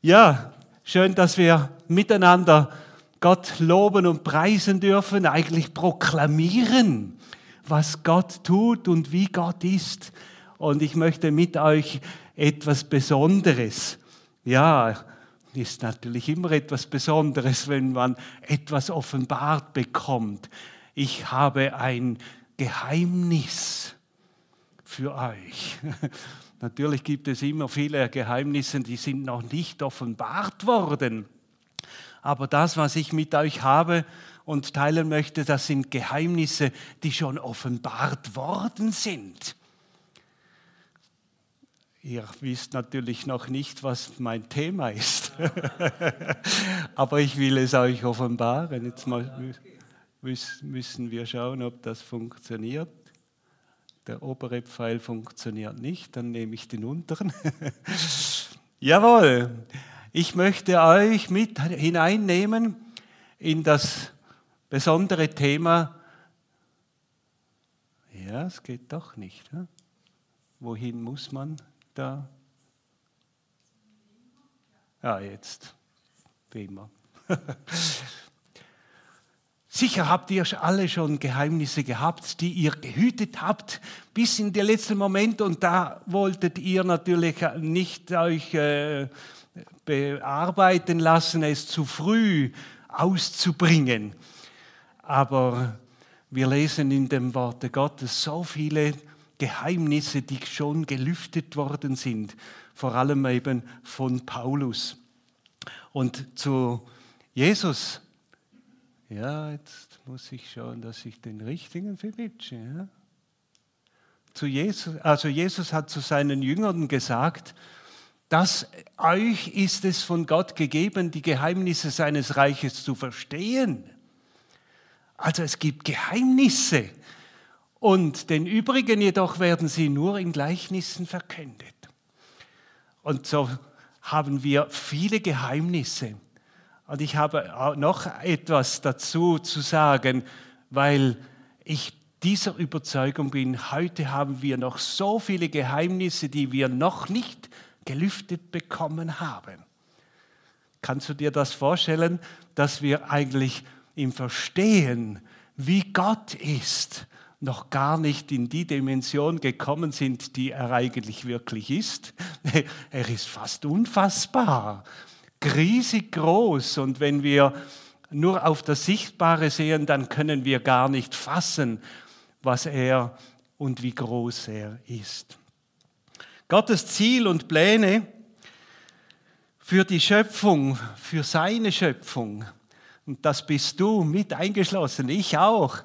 Ja, schön, dass wir miteinander Gott loben und preisen dürfen, eigentlich proklamieren, was Gott tut und wie Gott ist. Und ich möchte mit euch etwas Besonderes. Ja, ist natürlich immer etwas Besonderes, wenn man etwas offenbart bekommt. Ich habe ein Geheimnis für euch. Natürlich gibt es immer viele Geheimnisse, die sind noch nicht offenbart worden. Aber das, was ich mit euch habe und teilen möchte, das sind Geheimnisse, die schon offenbart worden sind. Ihr wisst natürlich noch nicht, was mein Thema ist. Aber ich will es euch offenbaren. Jetzt müssen wir schauen, ob das funktioniert. Der obere Pfeil funktioniert nicht, dann nehme ich den unteren. Jawohl, ich möchte euch mit hineinnehmen in das besondere Thema. Ja, es geht doch nicht. Ja? Wohin muss man da? Ja, jetzt. Wie immer. Sicher habt ihr alle schon Geheimnisse gehabt, die ihr gehütet habt bis in den letzten Moment und da wolltet ihr natürlich nicht euch äh, bearbeiten lassen, es zu früh auszubringen. Aber wir lesen in dem Worte Gottes so viele Geheimnisse, die schon gelüftet worden sind, vor allem eben von Paulus. Und zu Jesus ja, jetzt muss ich schauen, dass ich den richtigen verwitsche. Ja? Zu Jesus, also Jesus hat zu seinen Jüngern gesagt, dass euch ist es von Gott gegeben, die Geheimnisse seines Reiches zu verstehen. Also es gibt Geheimnisse und den übrigen jedoch werden sie nur in Gleichnissen verkündet. Und so haben wir viele Geheimnisse. Und ich habe noch etwas dazu zu sagen, weil ich dieser Überzeugung bin, heute haben wir noch so viele Geheimnisse, die wir noch nicht gelüftet bekommen haben. Kannst du dir das vorstellen, dass wir eigentlich im Verstehen, wie Gott ist, noch gar nicht in die Dimension gekommen sind, die er eigentlich wirklich ist? Er ist fast unfassbar riesig groß. Und wenn wir nur auf das Sichtbare sehen, dann können wir gar nicht fassen, was er und wie groß er ist. Gottes Ziel und Pläne für die Schöpfung, für seine Schöpfung, und das bist du mit eingeschlossen, ich auch,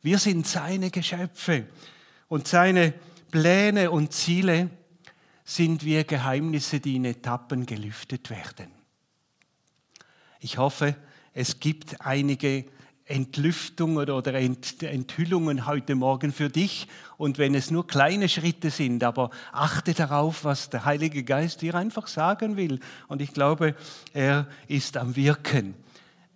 wir sind seine Geschöpfe. Und seine Pläne und Ziele sind wir Geheimnisse, die in Etappen gelüftet werden. Ich hoffe, es gibt einige Entlüftungen oder Enthüllungen heute Morgen für dich. Und wenn es nur kleine Schritte sind, aber achte darauf, was der Heilige Geist dir einfach sagen will. Und ich glaube, er ist am Wirken.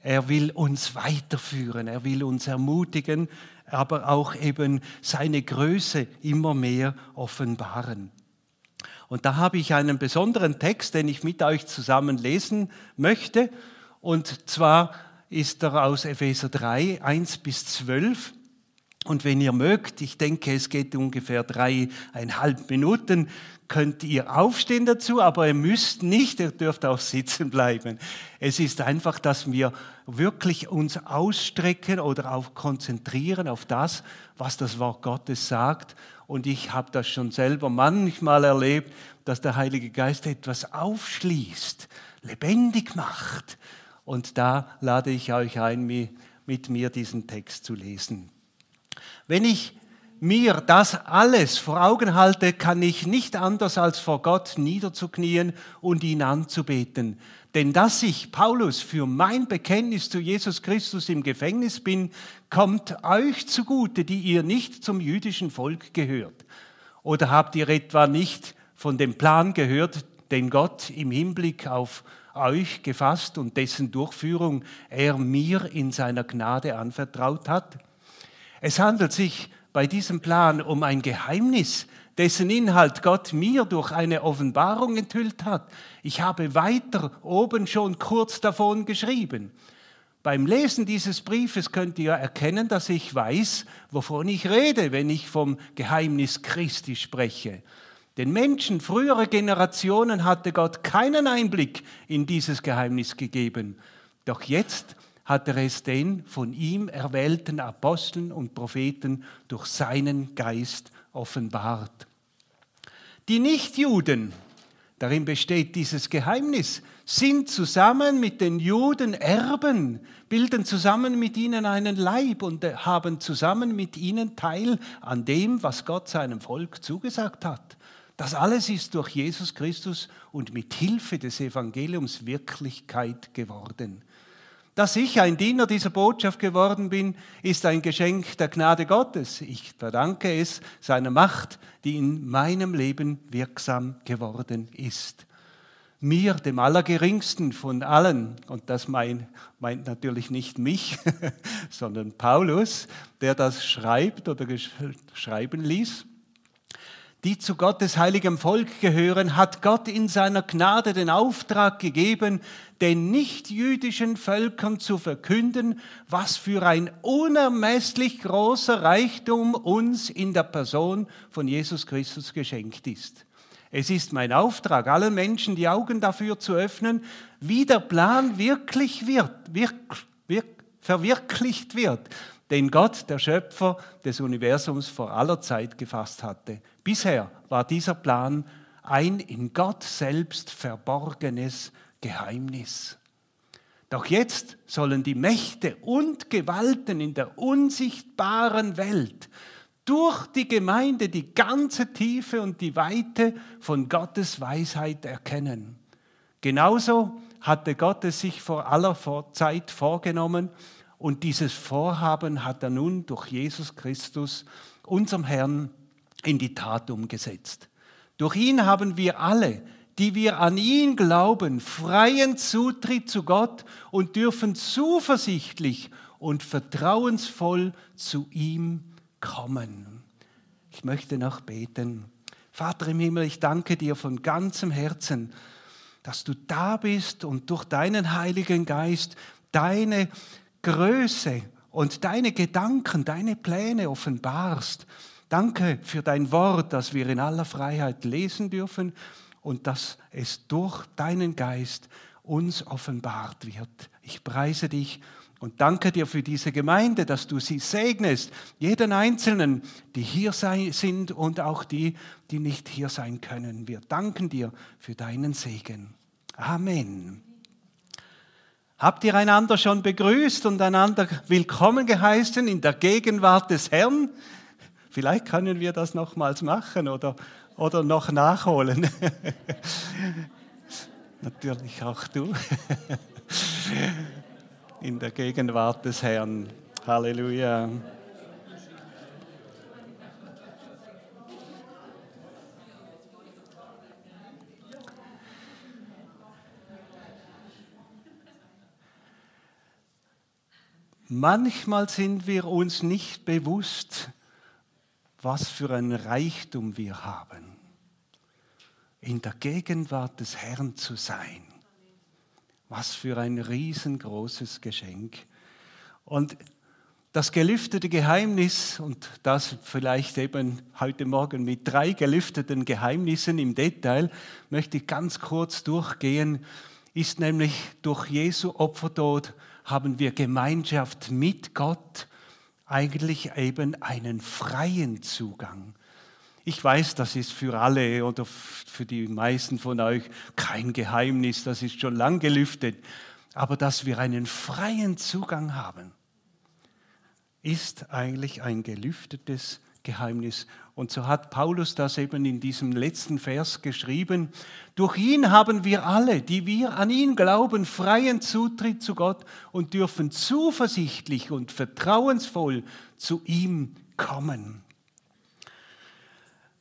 Er will uns weiterführen, er will uns ermutigen, aber auch eben seine Größe immer mehr offenbaren. Und da habe ich einen besonderen Text, den ich mit euch zusammen lesen möchte. Und zwar ist er aus Epheser 3, 1 bis 12. Und wenn ihr mögt, ich denke, es geht ungefähr dreieinhalb Minuten, könnt ihr aufstehen dazu, aber ihr müsst nicht, ihr dürft auch sitzen bleiben. Es ist einfach, dass wir wirklich uns ausstrecken oder auch konzentrieren auf das, was das Wort Gottes sagt. Und ich habe das schon selber manchmal erlebt, dass der Heilige Geist etwas aufschließt, lebendig macht und da lade ich euch ein, mit mir diesen Text zu lesen. Wenn ich mir das alles vor Augen halte, kann ich nicht anders als vor Gott niederzuknien und ihn anzubeten. Denn dass ich, Paulus, für mein Bekenntnis zu Jesus Christus im Gefängnis bin, kommt euch zugute, die ihr nicht zum jüdischen Volk gehört. Oder habt ihr etwa nicht von dem Plan gehört, den Gott im Hinblick auf euch gefasst und dessen Durchführung er mir in seiner Gnade anvertraut hat? Es handelt sich bei diesem Plan um ein Geheimnis, dessen Inhalt Gott mir durch eine Offenbarung enthüllt hat. Ich habe weiter oben schon kurz davon geschrieben. Beim Lesen dieses Briefes könnt ihr erkennen, dass ich weiß, wovon ich rede, wenn ich vom Geheimnis Christi spreche. Den Menschen früherer Generationen hatte Gott keinen Einblick in dieses Geheimnis gegeben. Doch jetzt hat er es den von ihm erwählten Aposteln und Propheten durch seinen Geist offenbart. Die Nichtjuden, darin besteht dieses Geheimnis, sind zusammen mit den Juden Erben, bilden zusammen mit ihnen einen Leib und haben zusammen mit ihnen Teil an dem, was Gott seinem Volk zugesagt hat. Das alles ist durch Jesus Christus und mit Hilfe des Evangeliums Wirklichkeit geworden. Dass ich ein Diener dieser Botschaft geworden bin, ist ein Geschenk der Gnade Gottes. Ich verdanke es seiner Macht, die in meinem Leben wirksam geworden ist. Mir, dem Allergeringsten von allen, und das meint, meint natürlich nicht mich, sondern Paulus, der das schreibt oder schreiben ließ, die zu Gottes heiligem Volk gehören, hat Gott in seiner Gnade den Auftrag gegeben, den nichtjüdischen Völkern zu verkünden, was für ein unermesslich großer Reichtum uns in der Person von Jesus Christus geschenkt ist. Es ist mein Auftrag, allen Menschen die Augen dafür zu öffnen, wie der Plan wirklich wird, wirk, wirk, verwirklicht wird, den Gott, der Schöpfer des Universums, vor aller Zeit gefasst hatte. Bisher war dieser Plan ein in Gott selbst verborgenes Geheimnis. Doch jetzt sollen die Mächte und Gewalten in der unsichtbaren Welt durch die Gemeinde die ganze Tiefe und die Weite von Gottes Weisheit erkennen. Genauso hatte Gott es sich vor aller Zeit vorgenommen, und dieses Vorhaben hat er nun durch Jesus Christus, unserem Herrn, in die Tat umgesetzt. Durch ihn haben wir alle, die wir an ihn glauben, freien Zutritt zu Gott und dürfen zuversichtlich und vertrauensvoll zu ihm kommen. Ich möchte noch beten. Vater im Himmel, ich danke dir von ganzem Herzen, dass du da bist und durch deinen Heiligen Geist deine Größe und deine Gedanken, deine Pläne offenbarst. Danke für dein Wort, das wir in aller Freiheit lesen dürfen und dass es durch deinen Geist uns offenbart wird. Ich preise dich und danke dir für diese Gemeinde, dass du sie segnest, jeden Einzelnen, die hier sind und auch die, die nicht hier sein können. Wir danken dir für deinen Segen. Amen. Habt ihr einander schon begrüßt und einander willkommen geheißen in der Gegenwart des Herrn? Vielleicht können wir das nochmals machen oder, oder noch nachholen. Natürlich auch du. in der Gegenwart des Herrn. Halleluja. Manchmal sind wir uns nicht bewusst, was für ein Reichtum wir haben, in der Gegenwart des Herrn zu sein. Was für ein riesengroßes Geschenk. Und das gelüftete Geheimnis, und das vielleicht eben heute Morgen mit drei gelüfteten Geheimnissen im Detail, möchte ich ganz kurz durchgehen, ist nämlich durch Jesu Opfertod haben wir Gemeinschaft mit Gott, eigentlich eben einen freien Zugang. Ich weiß, das ist für alle oder für die meisten von euch kein Geheimnis, das ist schon lang gelüftet. Aber dass wir einen freien Zugang haben, ist eigentlich ein gelüftetes Geheimnis. Und so hat Paulus das eben in diesem letzten Vers geschrieben. Durch ihn haben wir alle, die wir an ihn glauben, freien Zutritt zu Gott und dürfen zuversichtlich und vertrauensvoll zu ihm kommen.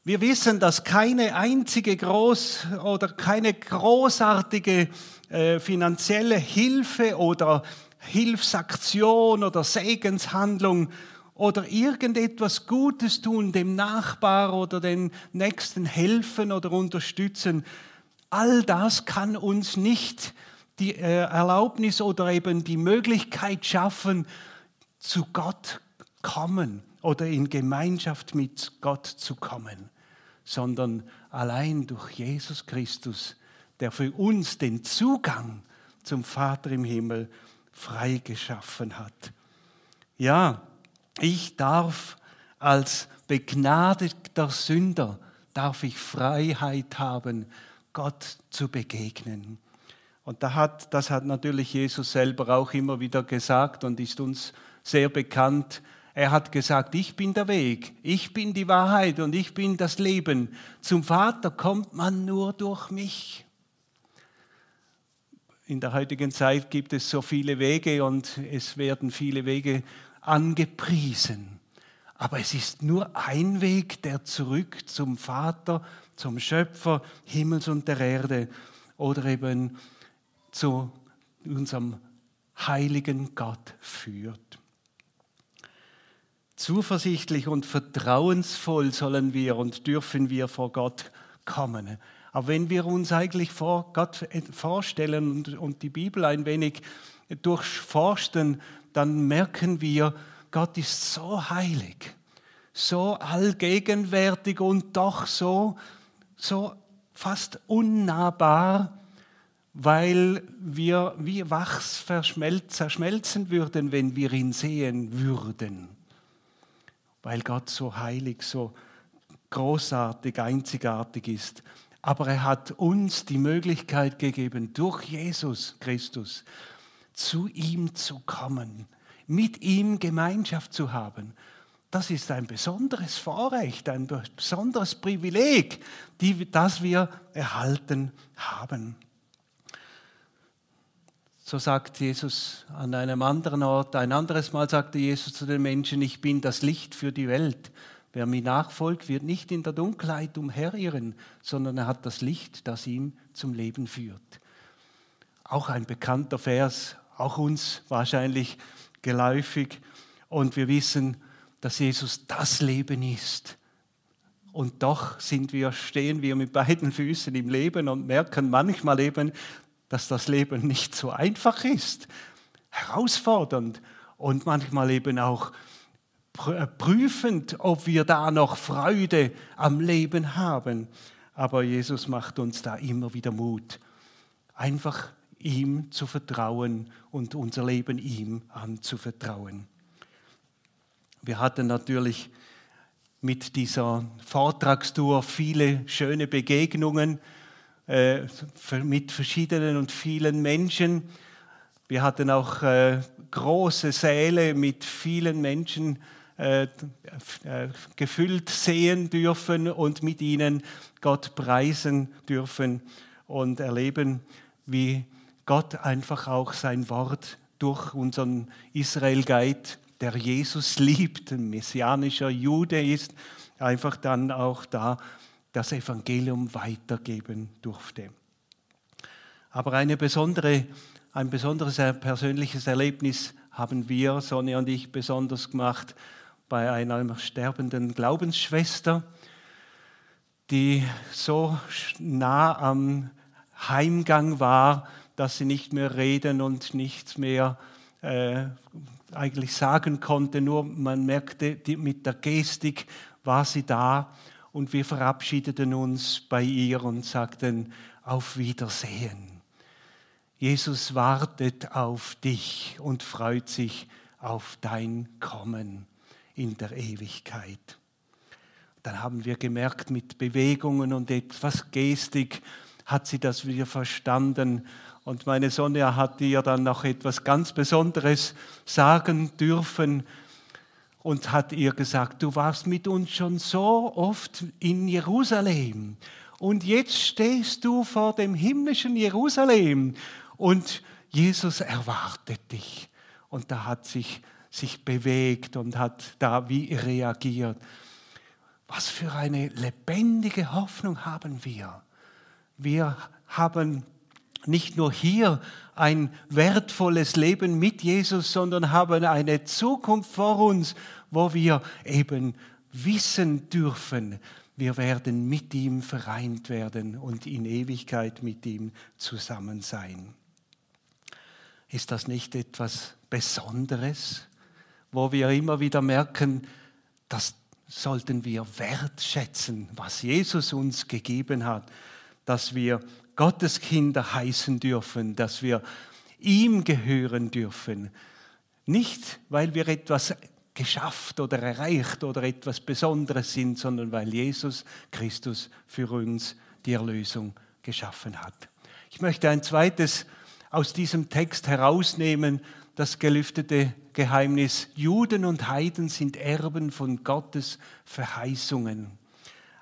Wir wissen, dass keine einzige groß oder keine großartige äh, finanzielle Hilfe oder Hilfsaktion oder Segenshandlung oder irgendetwas Gutes tun, dem Nachbar oder den Nächsten helfen oder unterstützen, all das kann uns nicht die äh, Erlaubnis oder eben die Möglichkeit schaffen, zu Gott kommen oder in Gemeinschaft mit Gott zu kommen, sondern allein durch Jesus Christus, der für uns den Zugang zum Vater im Himmel freigeschaffen hat. Ja, ich darf als begnadeter Sünder, darf ich Freiheit haben, Gott zu begegnen. Und da hat, das hat natürlich Jesus selber auch immer wieder gesagt und ist uns sehr bekannt. Er hat gesagt, ich bin der Weg, ich bin die Wahrheit und ich bin das Leben. Zum Vater kommt man nur durch mich. In der heutigen Zeit gibt es so viele Wege und es werden viele Wege angepriesen. Aber es ist nur ein Weg, der zurück zum Vater, zum Schöpfer Himmels und der Erde oder eben zu unserem heiligen Gott führt. Zuversichtlich und vertrauensvoll sollen wir und dürfen wir vor Gott kommen. Aber wenn wir uns eigentlich vor Gott vorstellen und, die Bibel ein wenig durchforsten, dann merken wir, Gott ist so heilig, so allgegenwärtig und doch so, so fast unnahbar, weil wir wie Wachs zerschmelzen würden, wenn wir ihn sehen würden weil Gott so heilig, so großartig, einzigartig ist. Aber er hat uns die Möglichkeit gegeben, durch Jesus Christus zu ihm zu kommen, mit ihm Gemeinschaft zu haben. Das ist ein besonderes Vorrecht, ein besonderes Privileg, das wir erhalten haben. So sagt Jesus an einem anderen Ort, ein anderes Mal sagte Jesus zu den Menschen, ich bin das Licht für die Welt. Wer mir nachfolgt, wird nicht in der Dunkelheit umherirren, sondern er hat das Licht, das ihm zum Leben führt. Auch ein bekannter Vers, auch uns wahrscheinlich geläufig. Und wir wissen, dass Jesus das Leben ist. Und doch sind wir, stehen wir mit beiden Füßen im Leben und merken manchmal eben, dass das Leben nicht so einfach ist, herausfordernd und manchmal eben auch äh, prüfend, ob wir da noch Freude am Leben haben. Aber Jesus macht uns da immer wieder Mut, einfach ihm zu vertrauen und unser Leben ihm anzuvertrauen. Wir hatten natürlich mit dieser Vortragstour viele schöne Begegnungen äh, mit verschiedenen und vielen Menschen. Wir hatten auch äh, große Säle mit vielen Menschen äh, gefüllt sehen dürfen und mit ihnen Gott preisen dürfen und erleben, wie Gott einfach auch sein Wort durch unseren Israel Guide, der Jesus liebt, ein messianischer Jude ist, einfach dann auch da das Evangelium weitergeben durfte. Aber eine besondere, ein besonderes persönliches Erlebnis haben wir, Sonja und ich, besonders gemacht bei einer sterbenden Glaubensschwester, die so nah am Heimgang war, dass sie nicht mehr reden und nichts mehr äh, eigentlich sagen konnte. Nur man merkte, die, mit der Gestik war sie da und wir verabschiedeten uns bei ihr und sagten auf Wiedersehen. Jesus wartet auf dich und freut sich auf dein Kommen in der Ewigkeit. Dann haben wir gemerkt, mit Bewegungen und etwas Gestik hat sie das wieder verstanden. Und meine Sonne hat ihr dann noch etwas ganz Besonderes sagen dürfen und hat ihr gesagt, du warst mit uns schon so oft in Jerusalem und jetzt stehst du vor dem himmlischen Jerusalem und Jesus erwartet dich. Und da hat sich sich bewegt und hat da wie reagiert. Was für eine lebendige Hoffnung haben wir. Wir haben nicht nur hier ein wertvolles Leben mit Jesus, sondern haben eine Zukunft vor uns, wo wir eben wissen dürfen, wir werden mit ihm vereint werden und in Ewigkeit mit ihm zusammen sein. Ist das nicht etwas Besonderes, wo wir immer wieder merken, das sollten wir wertschätzen, was Jesus uns gegeben hat, dass wir Gottes Kinder heißen dürfen, dass wir ihm gehören dürfen. Nicht, weil wir etwas geschafft oder erreicht oder etwas Besonderes sind, sondern weil Jesus Christus für uns die Erlösung geschaffen hat. Ich möchte ein zweites aus diesem Text herausnehmen, das gelüftete Geheimnis. Juden und Heiden sind Erben von Gottes Verheißungen.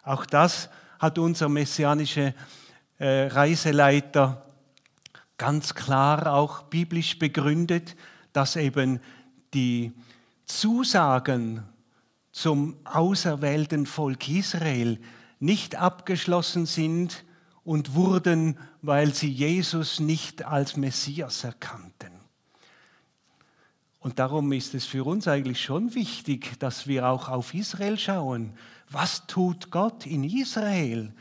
Auch das hat unser messianischer äh, Reiseleiter ganz klar auch biblisch begründet, dass eben die Zusagen zum auserwählten Volk Israel nicht abgeschlossen sind und wurden, weil sie Jesus nicht als Messias erkannten. Und darum ist es für uns eigentlich schon wichtig, dass wir auch auf Israel schauen. Was tut Gott in Israel?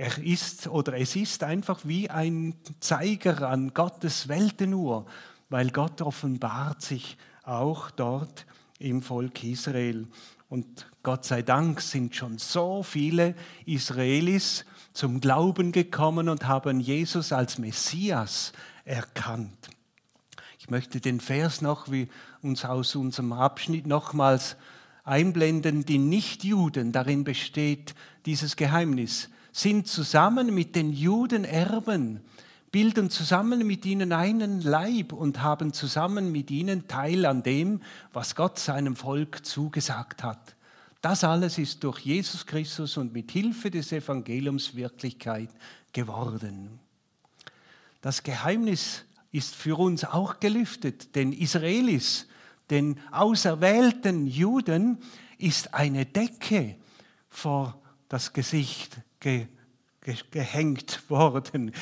Er ist oder es ist einfach wie ein Zeiger an Gottes Weltenuhr, weil Gott offenbart sich auch dort im Volk Israel. Und Gott sei Dank sind schon so viele Israelis zum Glauben gekommen und haben Jesus als Messias erkannt. Ich möchte den Vers noch, wie uns aus unserem Abschnitt nochmals einblenden. Die Nichtjuden, darin besteht dieses Geheimnis, sind zusammen mit den Juden Erben bilden zusammen mit ihnen einen Leib und haben zusammen mit ihnen Teil an dem, was Gott seinem Volk zugesagt hat. Das alles ist durch Jesus Christus und mit Hilfe des Evangeliums Wirklichkeit geworden. Das Geheimnis ist für uns auch gelüftet, den Israelis, den auserwählten Juden, ist eine Decke vor das Gesicht ge gehängt worden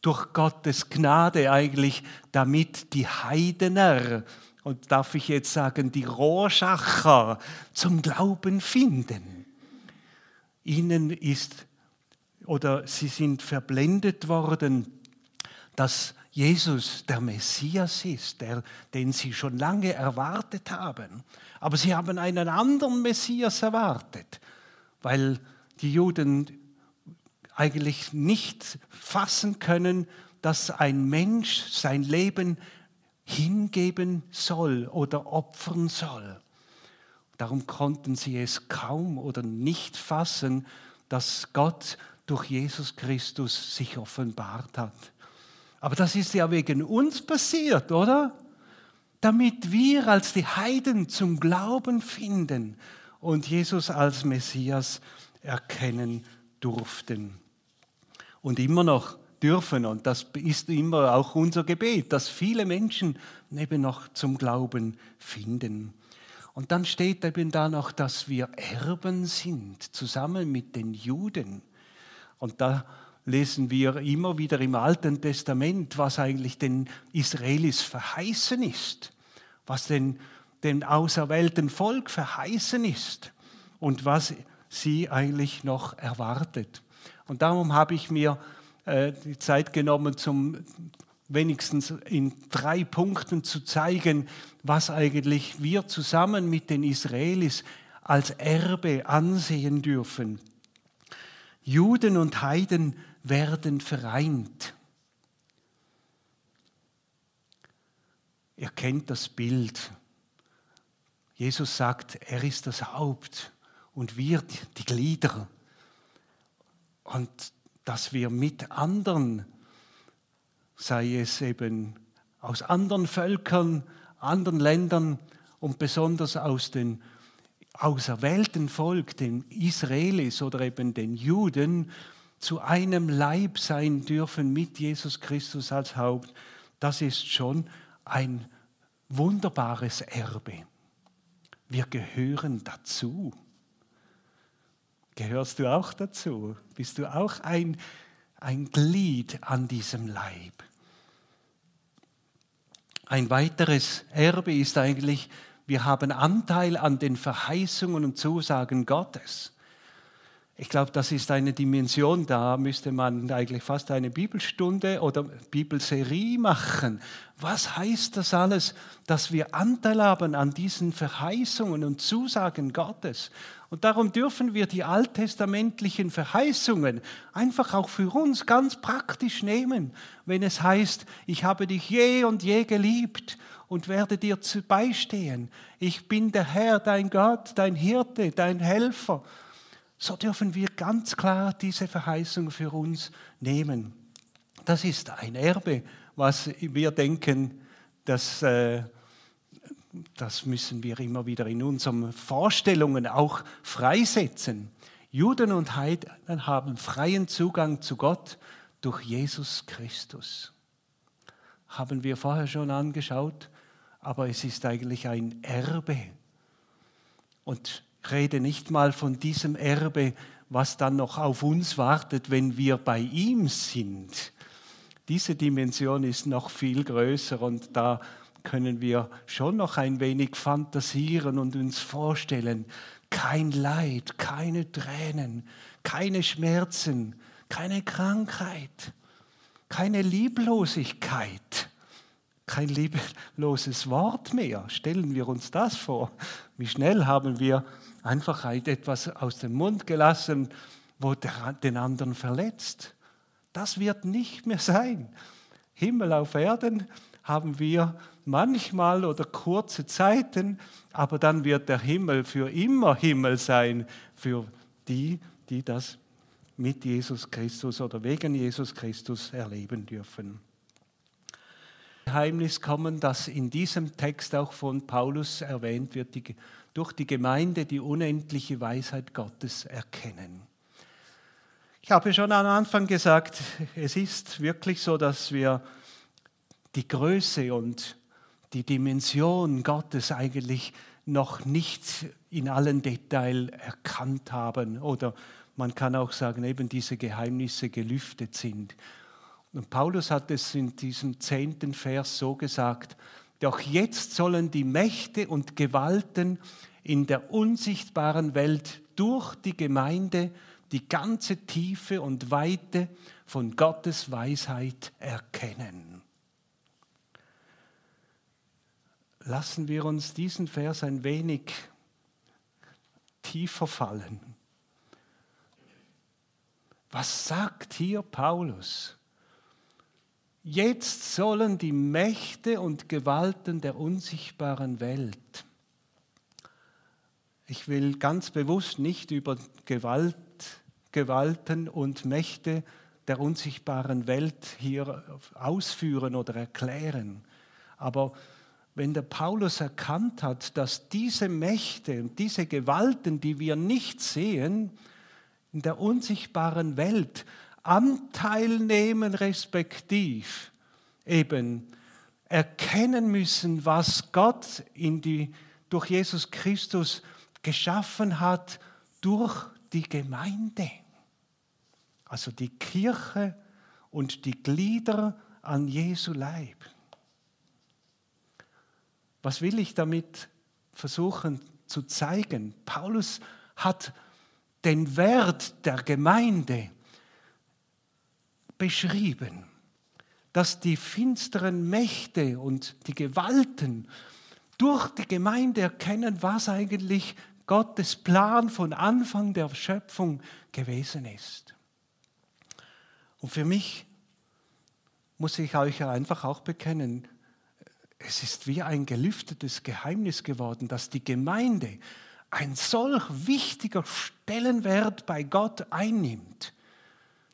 durch Gottes Gnade eigentlich, damit die Heidener, und darf ich jetzt sagen, die Rohrschacher zum Glauben finden. Ihnen ist oder sie sind verblendet worden, dass Jesus der Messias ist, der, den sie schon lange erwartet haben. Aber sie haben einen anderen Messias erwartet, weil die Juden eigentlich nicht fassen können, dass ein Mensch sein Leben hingeben soll oder opfern soll. Darum konnten sie es kaum oder nicht fassen, dass Gott durch Jesus Christus sich offenbart hat. Aber das ist ja wegen uns passiert, oder? Damit wir als die Heiden zum Glauben finden und Jesus als Messias erkennen durften und immer noch dürfen. Und das ist immer auch unser Gebet, dass viele Menschen eben noch zum Glauben finden. Und dann steht eben da noch, dass wir Erben sind, zusammen mit den Juden. Und da lesen wir immer wieder im Alten Testament, was eigentlich den Israelis verheißen ist, was den, dem auserwählten Volk verheißen ist und was sie eigentlich noch erwartet. Und darum habe ich mir äh, die Zeit genommen, zum wenigstens in drei Punkten zu zeigen, was eigentlich wir zusammen mit den Israelis als Erbe ansehen dürfen. Juden und Heiden werden vereint. Ihr kennt das Bild. Jesus sagt, er ist das Haupt und wir die Glieder und dass wir mit anderen, sei es eben aus anderen Völkern, anderen Ländern und besonders aus dem auserwählten Volk, den Israelis oder eben den Juden, zu einem Leib sein dürfen mit Jesus Christus als Haupt, das ist schon ein wunderbares Erbe. Wir gehören dazu. Gehörst du auch dazu? Bist du auch ein, ein Glied an diesem Leib? Ein weiteres Erbe ist eigentlich, Wir haben Anteil an den Verheißungen und Zusagen Gottes. Ich glaube, das ist eine Dimension, da müsste man eigentlich fast eine Bibelstunde oder Bibelserie machen. Was heißt das alles, dass wir Anteil haben an diesen Verheißungen und Zusagen Gottes? Und darum dürfen wir die alttestamentlichen Verheißungen einfach auch für uns ganz praktisch nehmen, wenn es heißt, ich habe dich je und je geliebt und werde dir beistehen. Ich bin der Herr, dein Gott, dein Hirte, dein Helfer so dürfen wir ganz klar diese Verheißung für uns nehmen. Das ist ein Erbe, was wir denken, dass, äh, das müssen wir immer wieder in unseren Vorstellungen auch freisetzen. Juden und Heiden haben freien Zugang zu Gott durch Jesus Christus. Haben wir vorher schon angeschaut, aber es ist eigentlich ein Erbe. Und rede nicht mal von diesem Erbe, was dann noch auf uns wartet, wenn wir bei ihm sind. Diese Dimension ist noch viel größer und da können wir schon noch ein wenig fantasieren und uns vorstellen, kein Leid, keine Tränen, keine Schmerzen, keine Krankheit, keine Lieblosigkeit, kein liebloses Wort mehr. Stellen wir uns das vor. Wie schnell haben wir einfach etwas aus dem Mund gelassen, wo den anderen verletzt. Das wird nicht mehr sein. Himmel auf Erden haben wir manchmal oder kurze Zeiten, aber dann wird der Himmel für immer Himmel sein für die, die das mit Jesus Christus oder wegen Jesus Christus erleben dürfen. Geheimnis kommen, das in diesem Text auch von Paulus erwähnt wird, die durch die Gemeinde die unendliche Weisheit Gottes erkennen. Ich habe schon am Anfang gesagt, es ist wirklich so, dass wir die Größe und die Dimension Gottes eigentlich noch nicht in allen Details erkannt haben oder man kann auch sagen, eben diese Geheimnisse gelüftet sind. Und Paulus hat es in diesem zehnten Vers so gesagt, doch jetzt sollen die Mächte und Gewalten in der unsichtbaren Welt durch die Gemeinde die ganze Tiefe und Weite von Gottes Weisheit erkennen. Lassen wir uns diesen Vers ein wenig tiefer fallen. Was sagt hier Paulus? Jetzt sollen die Mächte und Gewalten der unsichtbaren Welt, ich will ganz bewusst nicht über Gewalt, Gewalten und Mächte der unsichtbaren Welt hier ausführen oder erklären, aber wenn der Paulus erkannt hat, dass diese Mächte und diese Gewalten, die wir nicht sehen, in der unsichtbaren Welt Anteil nehmen, respektiv eben erkennen müssen, was Gott in die, durch Jesus Christus geschaffen hat, durch die Gemeinde. Also die Kirche und die Glieder an Jesu Leib. Was will ich damit versuchen zu zeigen? Paulus hat den Wert der Gemeinde beschrieben, dass die finsteren Mächte und die Gewalten durch die Gemeinde erkennen, was eigentlich Gottes Plan von Anfang der Schöpfung gewesen ist. Und für mich muss ich euch einfach auch bekennen, es ist wie ein gelüftetes Geheimnis geworden, dass die Gemeinde ein solch wichtiger Stellenwert bei Gott einnimmt.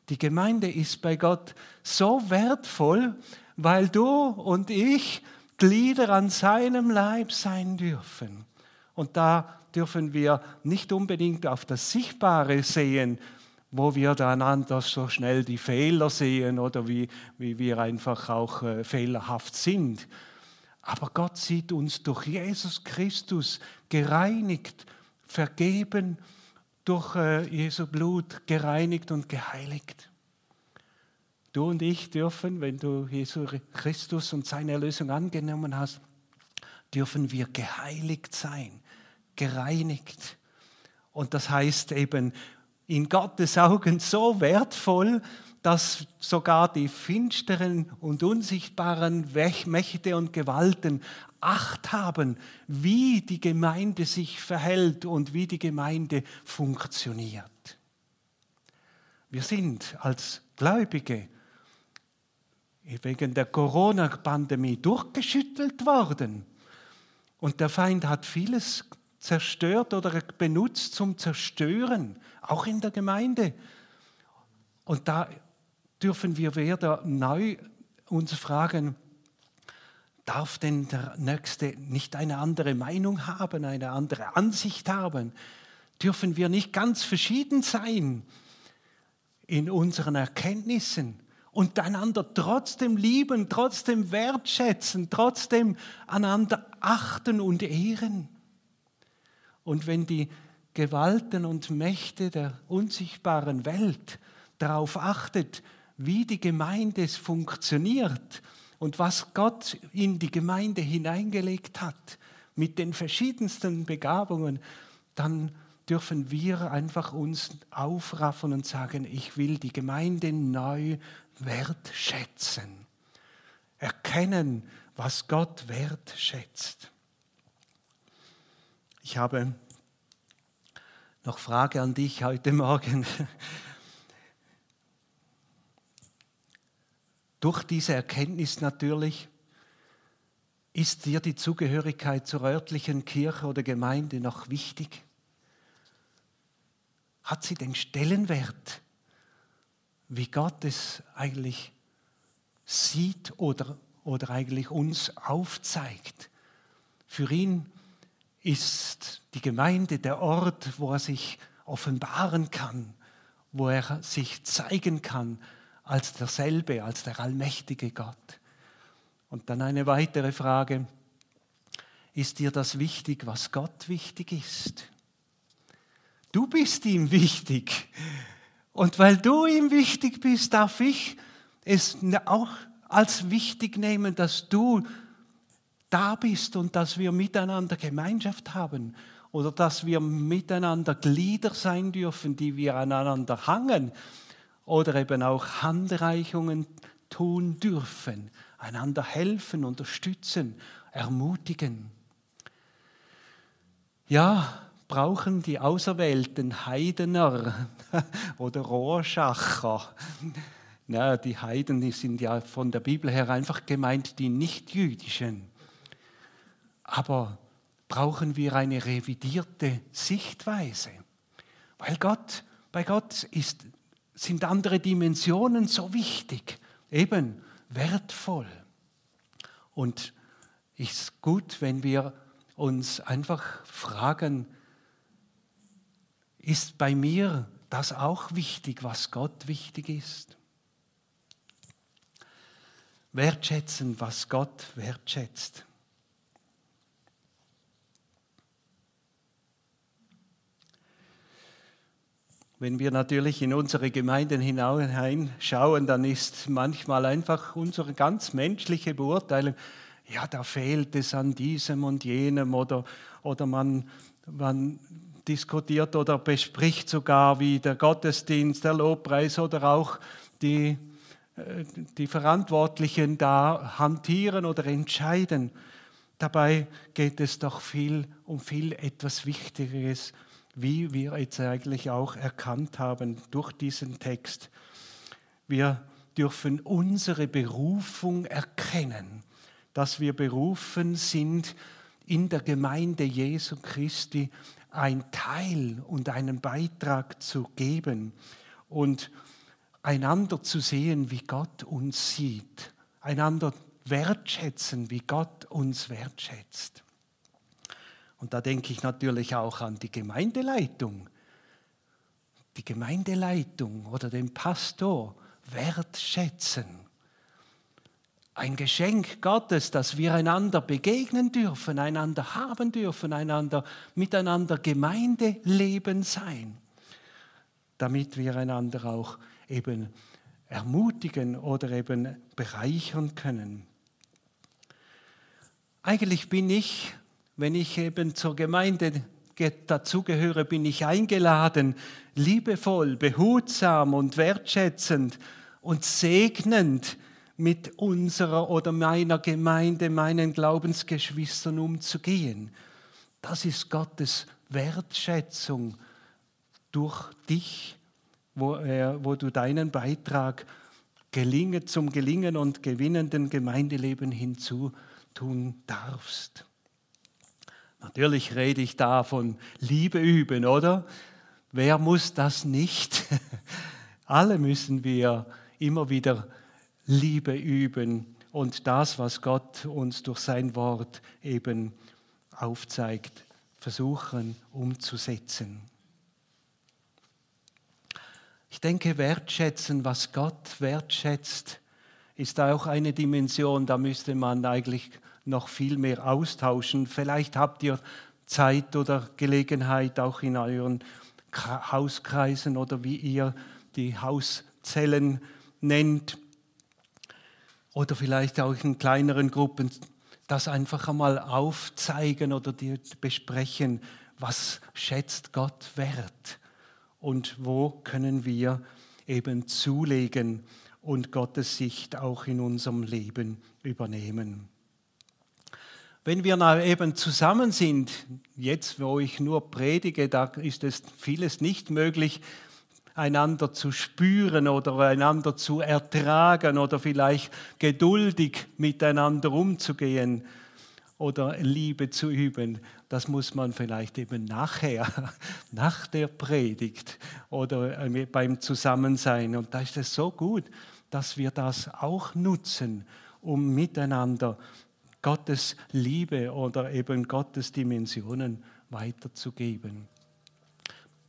Die Gemeinde ist bei Gott so wertvoll, weil du und ich Glieder an seinem Leib sein dürfen. Und da dürfen wir nicht unbedingt auf das Sichtbare sehen, wo wir dann anders so schnell die Fehler sehen oder wie, wie wir einfach auch äh, fehlerhaft sind. Aber Gott sieht uns durch Jesus Christus gereinigt, vergeben durch äh, Jesu Blut gereinigt und geheiligt. Du und ich dürfen, wenn du Jesu Christus und seine Erlösung angenommen hast, dürfen wir geheiligt sein, gereinigt. Und das heißt eben in Gottes Augen so wertvoll, dass sogar die finsteren und unsichtbaren Mächte und Gewalten Acht haben, wie die Gemeinde sich verhält und wie die Gemeinde funktioniert. Wir sind als Gläubige wegen der Corona-Pandemie durchgeschüttelt worden. Und der Feind hat vieles zerstört oder benutzt zum Zerstören, auch in der Gemeinde. Und da dürfen wir wieder neu uns fragen, darf denn der Nächste nicht eine andere Meinung haben, eine andere Ansicht haben? Dürfen wir nicht ganz verschieden sein in unseren Erkenntnissen und einander trotzdem lieben, trotzdem wertschätzen, trotzdem einander achten und ehren? Und wenn die Gewalten und Mächte der unsichtbaren Welt darauf achtet, wie die Gemeinde funktioniert und was Gott in die Gemeinde hineingelegt hat, mit den verschiedensten Begabungen, dann dürfen wir einfach uns aufraffen und sagen, ich will die Gemeinde neu wertschätzen. Erkennen, was Gott wertschätzt. Ich habe noch Frage an dich heute Morgen. Durch diese Erkenntnis natürlich ist dir die Zugehörigkeit zur örtlichen Kirche oder Gemeinde noch wichtig? Hat sie den Stellenwert, wie Gott es eigentlich sieht oder, oder eigentlich uns aufzeigt? Für ihn ist die Gemeinde der Ort, wo er sich offenbaren kann, wo er sich zeigen kann als derselbe, als der allmächtige Gott. Und dann eine weitere Frage. Ist dir das wichtig, was Gott wichtig ist? Du bist ihm wichtig. Und weil du ihm wichtig bist, darf ich es auch als wichtig nehmen, dass du da bist und dass wir miteinander Gemeinschaft haben oder dass wir miteinander Glieder sein dürfen, die wir aneinander hangen oder eben auch Handreichungen tun dürfen, einander helfen, unterstützen, ermutigen. Ja, brauchen die auserwählten Heidener oder Rohrschacher. Ja, die Heiden die sind ja von der Bibel her einfach gemeint die Nichtjüdischen. Aber brauchen wir eine revidierte Sichtweise? Weil Gott, bei Gott ist sind andere Dimensionen so wichtig, eben wertvoll. Und es ist gut, wenn wir uns einfach fragen, ist bei mir das auch wichtig, was Gott wichtig ist? Wertschätzen, was Gott wertschätzt. Wenn wir natürlich in unsere Gemeinden hineinschauen, dann ist manchmal einfach unsere ganz menschliche Beurteilung, ja, da fehlt es an diesem und jenem oder, oder man, man diskutiert oder bespricht sogar, wie der Gottesdienst, der Lobpreis oder auch die, äh, die Verantwortlichen da hantieren oder entscheiden. Dabei geht es doch viel um viel etwas Wichtigeres wie wir jetzt eigentlich auch erkannt haben durch diesen Text. Wir dürfen unsere Berufung erkennen, dass wir berufen sind, in der Gemeinde Jesu Christi ein Teil und einen Beitrag zu geben und einander zu sehen, wie Gott uns sieht, einander wertschätzen, wie Gott uns wertschätzt. Und da denke ich natürlich auch an die Gemeindeleitung. Die Gemeindeleitung oder den Pastor wertschätzen. Ein Geschenk Gottes, dass wir einander begegnen dürfen, einander haben dürfen, einander miteinander Gemeindeleben sein, damit wir einander auch eben ermutigen oder eben bereichern können. eigentlich bin ich, wenn ich eben zur Gemeinde dazugehöre, bin ich eingeladen, liebevoll, behutsam und wertschätzend und segnend mit unserer oder meiner Gemeinde, meinen Glaubensgeschwistern umzugehen. Das ist Gottes Wertschätzung durch dich, wo, er, wo du deinen Beitrag gelingen, zum Gelingen und gewinnenden Gemeindeleben hinzutun darfst. Natürlich rede ich da von Liebe üben, oder? Wer muss das nicht? Alle müssen wir immer wieder Liebe üben und das, was Gott uns durch sein Wort eben aufzeigt, versuchen umzusetzen. Ich denke, wertschätzen, was Gott wertschätzt, ist auch eine Dimension, da müsste man eigentlich noch viel mehr austauschen. Vielleicht habt ihr Zeit oder Gelegenheit auch in euren Hauskreisen oder wie ihr die Hauszellen nennt oder vielleicht auch in kleineren Gruppen das einfach einmal aufzeigen oder besprechen, was schätzt Gott wert und wo können wir eben zulegen und Gottes Sicht auch in unserem Leben übernehmen. Wenn wir eben zusammen sind, jetzt wo ich nur predige, da ist es vieles nicht möglich, einander zu spüren oder einander zu ertragen oder vielleicht geduldig miteinander umzugehen oder Liebe zu üben, das muss man vielleicht eben nachher, nach der Predigt oder äh, beim Zusammensein. Und da ist es so gut, dass wir das auch nutzen, um miteinander Gottes Liebe oder eben Gottes Dimensionen weiterzugeben.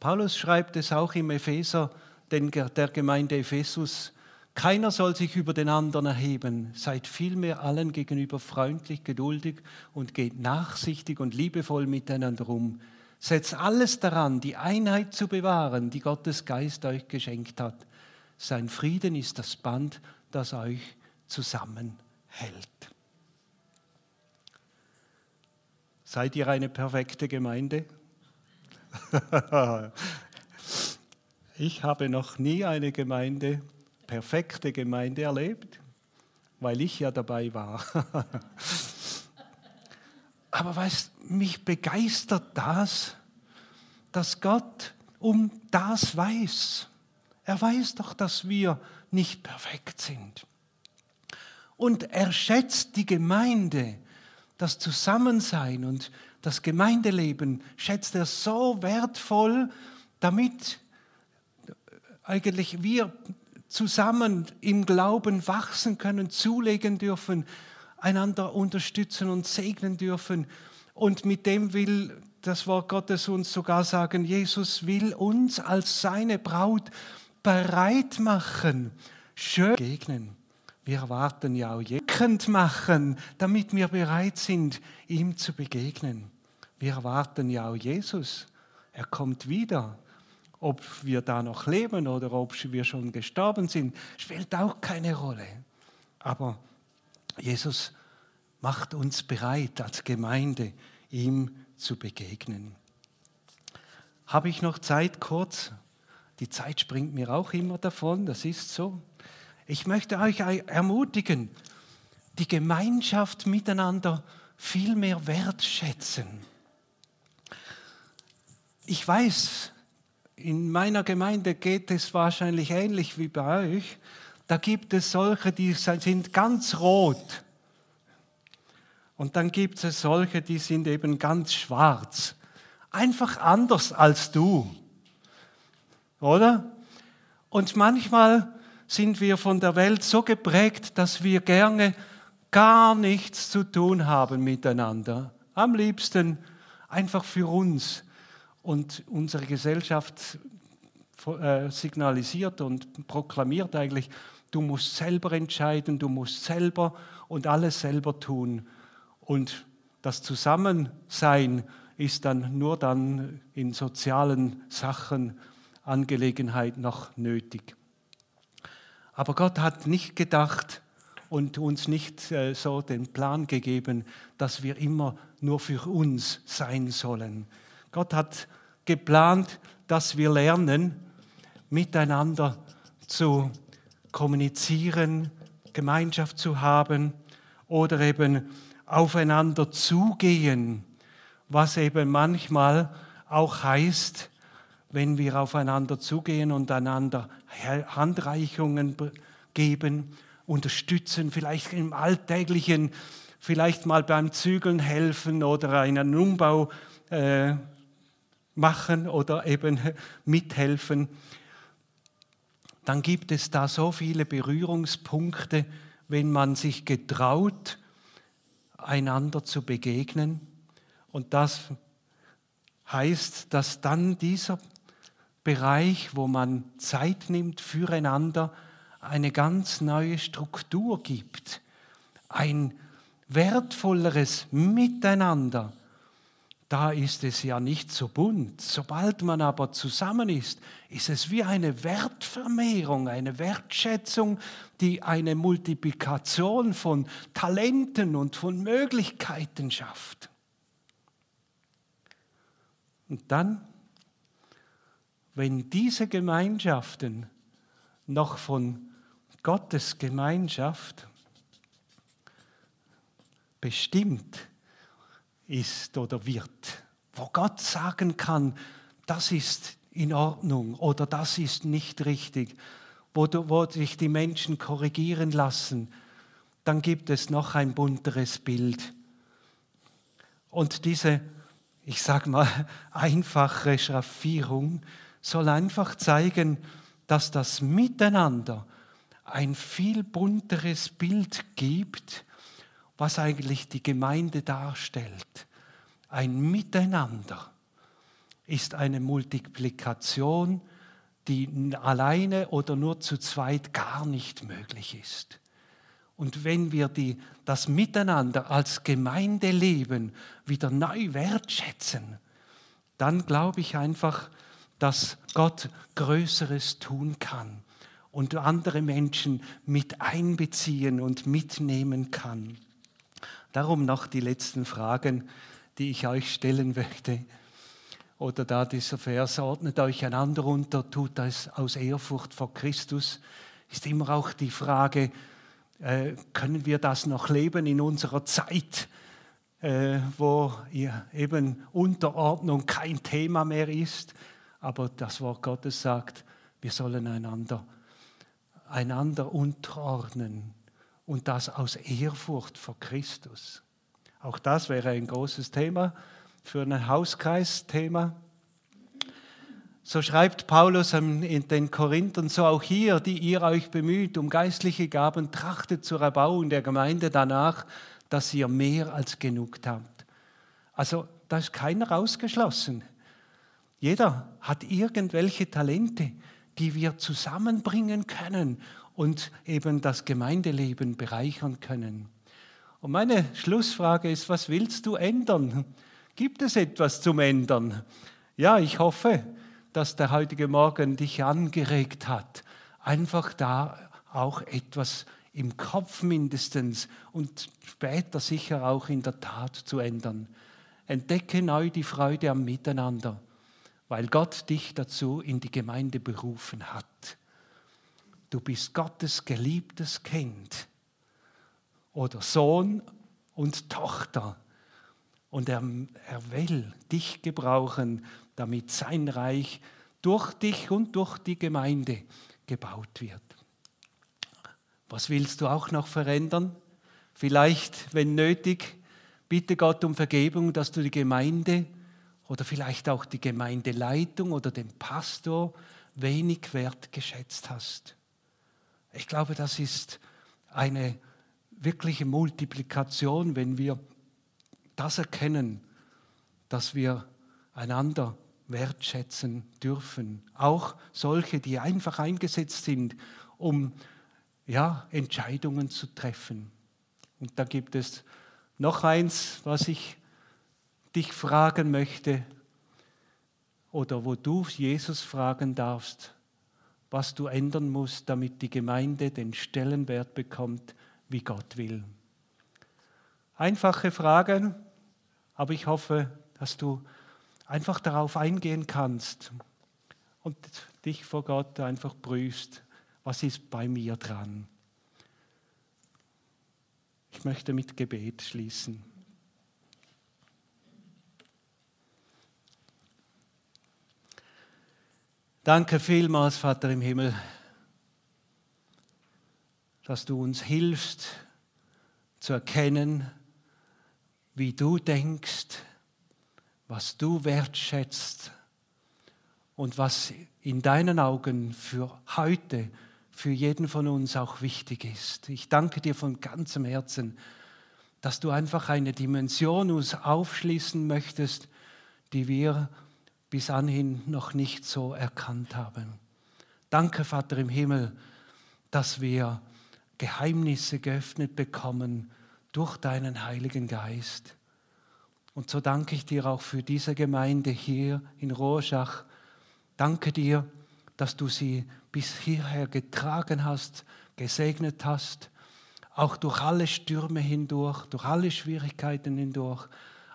Paulus schreibt es auch im Epheser, der Gemeinde Ephesus, keiner soll sich über den anderen erheben, seid vielmehr allen gegenüber freundlich, geduldig und geht nachsichtig und liebevoll miteinander um. Setzt alles daran, die Einheit zu bewahren, die Gottes Geist euch geschenkt hat. Sein Frieden ist das Band, das euch zusammenhält. Seid ihr eine perfekte Gemeinde? ich habe noch nie eine Gemeinde, perfekte Gemeinde erlebt, weil ich ja dabei war. Aber weißt, mich begeistert das, dass Gott um das weiß. Er weiß doch, dass wir nicht perfekt sind. Und er schätzt die Gemeinde, das Zusammensein und das Gemeindeleben schätzt er so wertvoll, damit eigentlich wir zusammen im Glauben wachsen können, zulegen dürfen, einander unterstützen und segnen dürfen. Und mit dem will das Wort Gottes uns sogar sagen, Jesus will uns als seine Braut bereit machen, schön begegnen. Wir erwarten ja auch jekend machen, damit wir bereit sind, ihm zu begegnen. Wir erwarten ja auch Jesus. Er kommt wieder. Ob wir da noch leben oder ob wir schon gestorben sind, spielt auch keine Rolle. Aber Jesus macht uns bereit als Gemeinde, ihm zu begegnen. Habe ich noch Zeit kurz? Die Zeit springt mir auch immer davon, das ist so. Ich möchte euch ermutigen, die Gemeinschaft miteinander viel mehr wertschätzen. Ich weiß, in meiner Gemeinde geht es wahrscheinlich ähnlich wie bei euch. Da gibt es solche, die sind ganz rot. Und dann gibt es solche, die sind eben ganz schwarz. Einfach anders als du. Oder? Und manchmal sind wir von der Welt so geprägt, dass wir gerne gar nichts zu tun haben miteinander. Am liebsten einfach für uns. Und unsere Gesellschaft äh, signalisiert und proklamiert eigentlich, du musst selber entscheiden, du musst selber und alles selber tun. Und das Zusammensein ist dann nur dann in sozialen Sachen, Angelegenheiten noch nötig. Aber Gott hat nicht gedacht, und uns nicht äh, so den Plan gegeben, dass wir immer nur für uns sein sollen. Gott hat geplant, dass wir lernen, miteinander zu kommunizieren, Gemeinschaft zu haben oder eben aufeinander zugehen, was eben manchmal auch heißt, wenn wir aufeinander zugehen und einander Handreichungen geben, unterstützen, vielleicht im Alltäglichen, vielleicht mal beim Zügeln helfen oder einen Umbau äh, machen oder eben mithelfen, dann gibt es da so viele Berührungspunkte, wenn man sich getraut, einander zu begegnen. Und das heißt, dass dann dieser Bereich, wo man Zeit nimmt füreinander, eine ganz neue Struktur gibt, ein wertvolleres Miteinander. Da ist es ja nicht so bunt. Sobald man aber zusammen ist, ist es wie eine Wertvermehrung, eine Wertschätzung, die eine Multiplikation von Talenten und von Möglichkeiten schafft. Und dann wenn diese Gemeinschaften noch von Gottes Gemeinschaft bestimmt ist oder wird, wo Gott sagen kann, das ist in Ordnung oder das ist nicht richtig, wo, wo sich die Menschen korrigieren lassen, dann gibt es noch ein bunteres Bild. Und diese, ich sage mal, einfache Schraffierung soll einfach zeigen, dass das Miteinander ein viel bunteres Bild gibt, was eigentlich die Gemeinde darstellt. Ein Miteinander ist eine Multiplikation, die alleine oder nur zu zweit gar nicht möglich ist. Und wenn wir die, das Miteinander als Gemeindeleben wieder neu wertschätzen, dann glaube ich einfach, dass Gott Größeres tun kann und andere Menschen mit einbeziehen und mitnehmen kann. Darum noch die letzten Fragen, die ich euch stellen möchte. Oder da dieser Vers, ordnet euch einander unter, tut das aus Ehrfurcht vor Christus, ist immer auch die Frage, äh, können wir das noch leben in unserer Zeit, äh, wo eben Unterordnung kein Thema mehr ist? aber das Wort Gottes sagt, wir sollen einander, einander unterordnen und das aus Ehrfurcht vor Christus. Auch das wäre ein großes Thema für ein Hauskreisthema. So schreibt Paulus in den Korinthern, so auch hier, die ihr euch bemüht um geistliche Gaben, trachtet zur Erbauung der Gemeinde danach, dass ihr mehr als genug habt. Also da ist keiner ausgeschlossen. Jeder hat irgendwelche Talente, die wir zusammenbringen können und eben das Gemeindeleben bereichern können. Und meine Schlussfrage ist, was willst du ändern? Gibt es etwas zum Ändern? Ja, ich hoffe, dass der heutige Morgen dich angeregt hat, einfach da auch etwas im Kopf mindestens und später sicher auch in der Tat zu ändern. Entdecke neu die Freude am Miteinander weil Gott dich dazu in die Gemeinde berufen hat. Du bist Gottes geliebtes Kind oder Sohn und Tochter. Und er, er will dich gebrauchen, damit sein Reich durch dich und durch die Gemeinde gebaut wird. Was willst du auch noch verändern? Vielleicht, wenn nötig, bitte Gott um Vergebung, dass du die Gemeinde oder vielleicht auch die Gemeindeleitung oder den Pastor wenig wertgeschätzt hast. Ich glaube, das ist eine wirkliche Multiplikation, wenn wir das erkennen, dass wir einander wertschätzen dürfen. Auch solche, die einfach eingesetzt sind, um ja, Entscheidungen zu treffen. Und da gibt es noch eins, was ich dich fragen möchte oder wo du Jesus fragen darfst, was du ändern musst, damit die Gemeinde den Stellenwert bekommt, wie Gott will. Einfache Fragen, aber ich hoffe, dass du einfach darauf eingehen kannst und dich vor Gott einfach prüfst, was ist bei mir dran. Ich möchte mit Gebet schließen. Danke vielmals, Vater im Himmel, dass du uns hilfst zu erkennen, wie du denkst, was du wertschätzt und was in deinen Augen für heute, für jeden von uns auch wichtig ist. Ich danke dir von ganzem Herzen, dass du einfach eine Dimension uns aufschließen möchtest, die wir bis anhin noch nicht so erkannt haben. Danke, Vater im Himmel, dass wir Geheimnisse geöffnet bekommen durch deinen Heiligen Geist. Und so danke ich dir auch für diese Gemeinde hier in Rorschach. Danke dir, dass du sie bis hierher getragen hast, gesegnet hast, auch durch alle Stürme hindurch, durch alle Schwierigkeiten hindurch.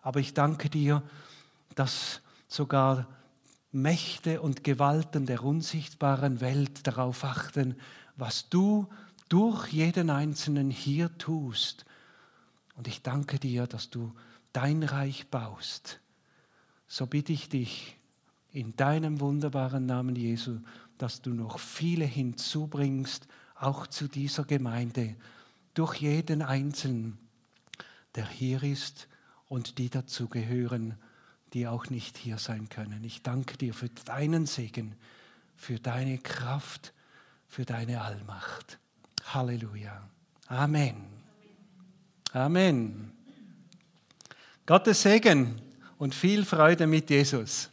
Aber ich danke dir, dass sogar Mächte und Gewalten der unsichtbaren Welt darauf achten, was du durch jeden Einzelnen hier tust. Und ich danke dir, dass du dein Reich baust. So bitte ich dich in deinem wunderbaren Namen Jesu, dass du noch viele hinzubringst, auch zu dieser Gemeinde, durch jeden Einzelnen, der hier ist und die dazugehören, die auch nicht hier sein können. Ich danke dir für deinen Segen, für deine Kraft, für deine Allmacht. Halleluja. Amen. Amen. Gottes Segen und viel Freude mit Jesus.